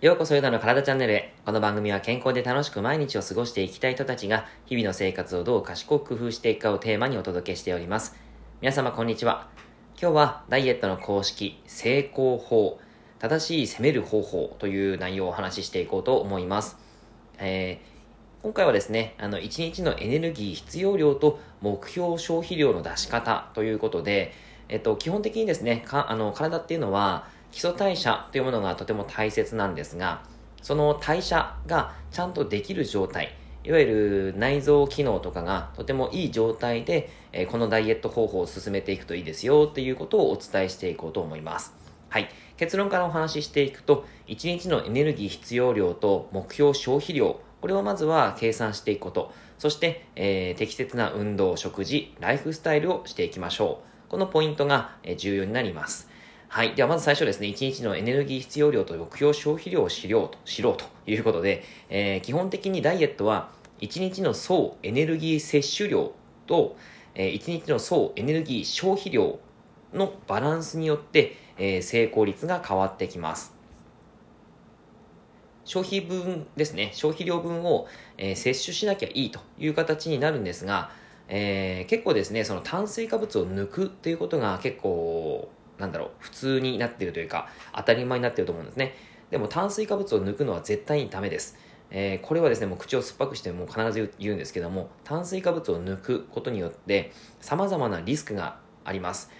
ようこそヨダの体チャンネルへ。この番組は健康で楽しく毎日を過ごしていきたい人たちが日々の生活をどう賢く工夫していくかをテーマにお届けしております。皆様こんにちは。今日はダイエットの公式、成功法、正しい攻める方法という内容をお話ししていこうと思います。えー、今回はですね、あの、1日のエネルギー必要量と目標消費量の出し方ということで、えっと、基本的にですね、かあの体っていうのは、基礎代謝というものがとても大切なんですが、その代謝がちゃんとできる状態、いわゆる内臓機能とかがとてもいい状態で、えこのダイエット方法を進めていくといいですよっていうことをお伝えしていこうと思います。はい。結論からお話ししていくと、1日のエネルギー必要量と目標消費量、これをまずは計算していくこと、そして、えー、適切な運動、食事、ライフスタイルをしていきましょう。このポイントが、え重要になります。はい。では、まず最初ですね、1日のエネルギー必要量と目標消費量を知ろうと、知ろうということで、えー、基本的にダイエットは、1日の総エネルギー摂取量と、えー、1日の総エネルギー消費量のバランスによって、えー、成功率が変わってきます。消費分ですね、消費量分を、えー、摂取しなきゃいいという形になるんですが、えー、結構ですね、その炭水化物を抜くということが結構なんだろう、普通になっているというか、当たり前になっていると思うんですね。でも炭水化物を抜くのは絶対にダメです。えー、これはですね、もう口を酸っぱくしても必ず言うんですけども、炭水化物を抜くことによって様々なリスクがあります。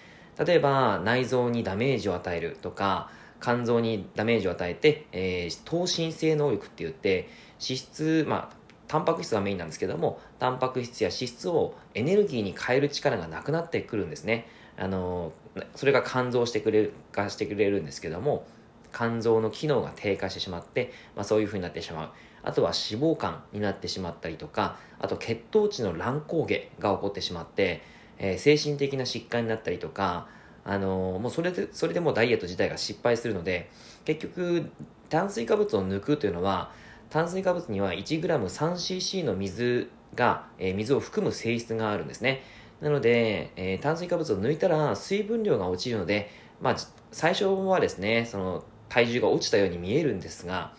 例えば、内臓にダメージを与えるとか、肝臓にダメージを与えて、えー、糖心性能力って言って、脂質、まあ、タンパク質がメインなんですけども、タンパク質や脂質をエネルギーに変える力がなくなってくるんですね。あのそれが肝臓してくれる化してくれるんですけども肝臓の機能が低下してしまって、まあ、そういうふうになってしまうあとは脂肪肝になってしまったりとかあと血糖値の乱高下が起こってしまって、えー、精神的な疾患になったりとかあの、もうそれでそれでもダイエット自体が失敗するので結局炭水化物を抜くというのは炭水化物には 1g3cc の水が、えー、水を含む性質があるんですねなので、えー、炭水化物を抜いたら水分量が落ちるので、まあ、最初はですね、その体重が落ちたように見えるんですが、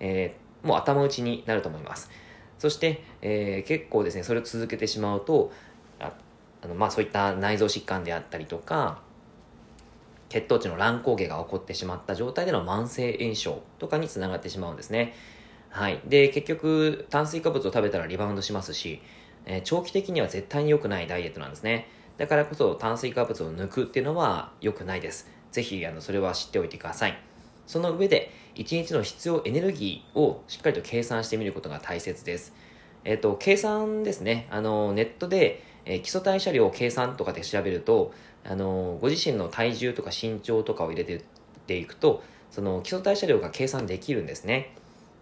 えー、もう頭打ちになると思います。そして、えー、結構ですね、それを続けてしまうと、ああのまあ、そういった内臓疾患であったりとか、血糖値の乱高下が起こってしまった状態での慢性炎症とかにつながってしまうんですね。はい。で、結局、炭水化物を食べたらリバウンドしますし、えー、長期的には絶対に良くないダイエットなんですね。だからこそ炭水化物を抜くっていうのは良くないです。ぜひ、あの、それは知っておいてください。その上で、1日の必要エネルギーをしっかりと計算してみることが大切です。えっ、ー、と、計算ですね。あの、ネットで、えー、基礎代謝量を計算とかで調べると、あの、ご自身の体重とか身長とかを入れてていくと、その基礎代謝量が計算できるんですね。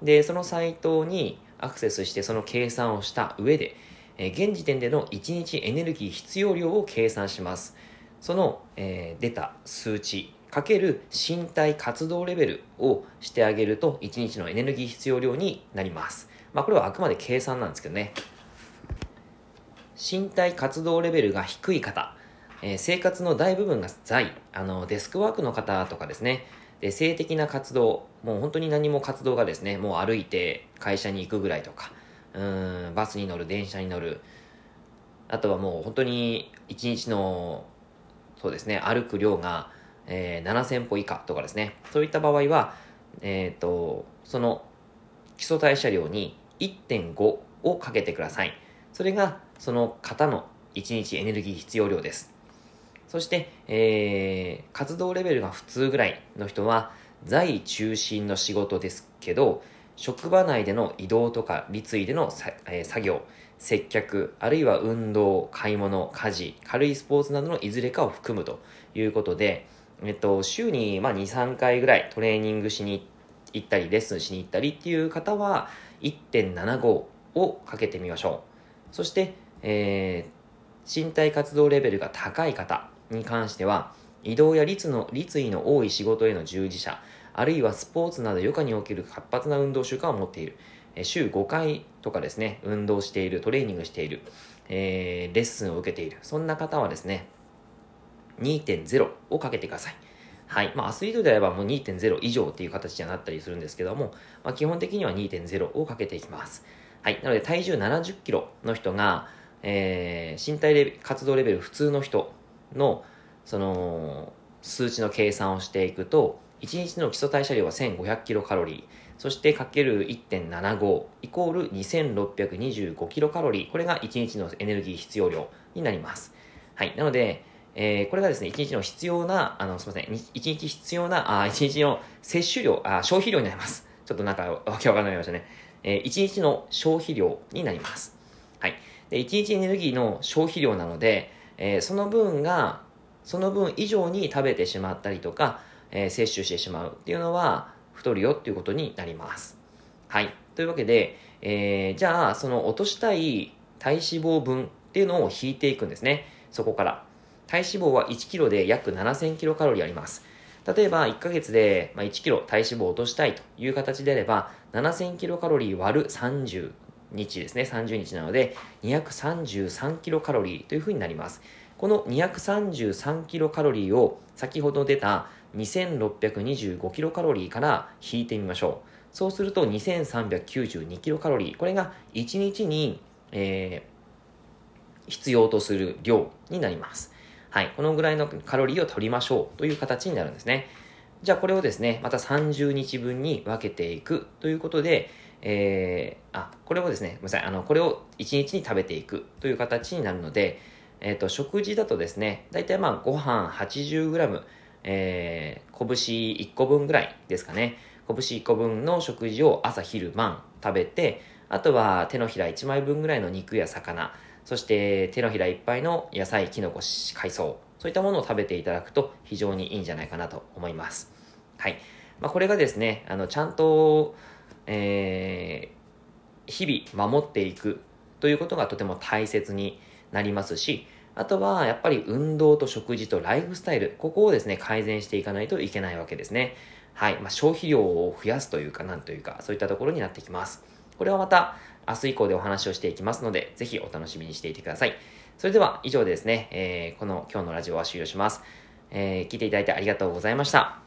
で、そのサイトにアクセスしてその計算をした上で、え現時点での1日エネルギー必要量を計算します。その、えー、出た数値かける身体活動レベルをしてあげると1日のエネルギー必要量になります。まあこれはあくまで計算なんですけどね。身体活動レベルが低い方、えー、生活の大部分が在、あのデスクワークの方とかですね、で性的な活動、もう本当に何も活動がですね、もう歩いて会社に行くぐらいとか、うんバスに乗る電車に乗るあとはもう本当に1日のそうですね歩く量が、えー、7000歩以下とかですね。そういった場合は、えっ、ー、とその基礎代謝量に1.5をかけてください。それがその方の1日エネルギー必要量ですそして、えー、活動レベルが普通ぐらいの人は在中心の仕事ですけど職場内での移動とか立位でのえー、作業、接客、あるいは運動、買い物、家事、軽いスポーツなどのいずれかを含むということで、えっと、週に、まあ、2、3回ぐらいトレーニングしに行ったり、レッスンしに行ったりっていう方は、1.75をかけてみましょう。そして、えー、身体活動レベルが高い方に関しては、移動や立の立位の多い仕事への従事者、あるいはスポーツなど余暇における活発な運動習慣を持っている。週5回とかですね、運動している、トレーニングしている。えー、レッスンを受けている。そんな方はですね、2.0をかけてください。はい。まあ、アスリートであればもう2.0以上っていう形にはなったりするんですけども、まあ、基本的には2.0をかけていきます。はい。なので、体重70キロの人が、えー、身体レベ活動レベル普通の人の、その、数値の計算をしていくと、1日の基礎代謝量は1500キロカロリー、そしてかける1.75イコール2625キロカロリー、これが1日のエネルギー必要量になります。はい。なので、えー、これがですね、1日の必要な、あの、すみません、1日必要な、あ、1日の摂取量、あ、消費量になります。ちょっとなんか、わけわかんないましたね。えー、1日の消費量になります。はい。で、1日エネルギーの消費量なので、えー、その分が、その分以上に食べてしまったりとか、えー、摂取してしまうっていうのは、太るよっていうことになります。はい。というわけで、えー、じゃあ、その落としたい体脂肪分っていうのを引いていくんですね。そこから。体脂肪は1キロで約7000キロカロリーあります。例えば1ヶ月で1キロ体脂肪を落としたいという形であれば7000キロカロリー割る30日ですね。30日なので233キロカロリーというふうになります。この233キロカロリーを先ほど出た2625キロカロリーから引いてみましょう。そうすると2392キロカロリー。これが1日に、えー、必要とする量になります。はい、このぐらいのカロリーを取りましょうという形になるんですね。じゃあこれをですね、また30日分に分けていくということで、えー、あ、これをですね、ごめんなさい、あの、これを1日に食べていくという形になるので、えっ、ー、と、食事だとですね、だいたいまあご飯 80g、えー、拳1個分ぐらいですかね。拳1個分の食事を朝昼晩食べて、あとは手のひら1枚分ぐらいの肉や魚、そして手のひらいっぱいの野菜、きのこ、海藻、そういったものを食べていただくと非常にいいんじゃないかなと思います。はい。まあ、これがですね、あの、ちゃんと、えー、日々守っていくということがとても大切になりますし、あとは、やっぱり運動と食事とライフスタイル、ここをですね、改善していかないといけないわけですね。はい。まあ、消費量を増やすというか、なんというか、そういったところになってきます。これはまた、明日以降でお話をしていきますので、ぜひお楽しみにしていてください。それでは以上でですね、えー、この今日のラジオは終了します。えー、聞いていただいてありがとうございました。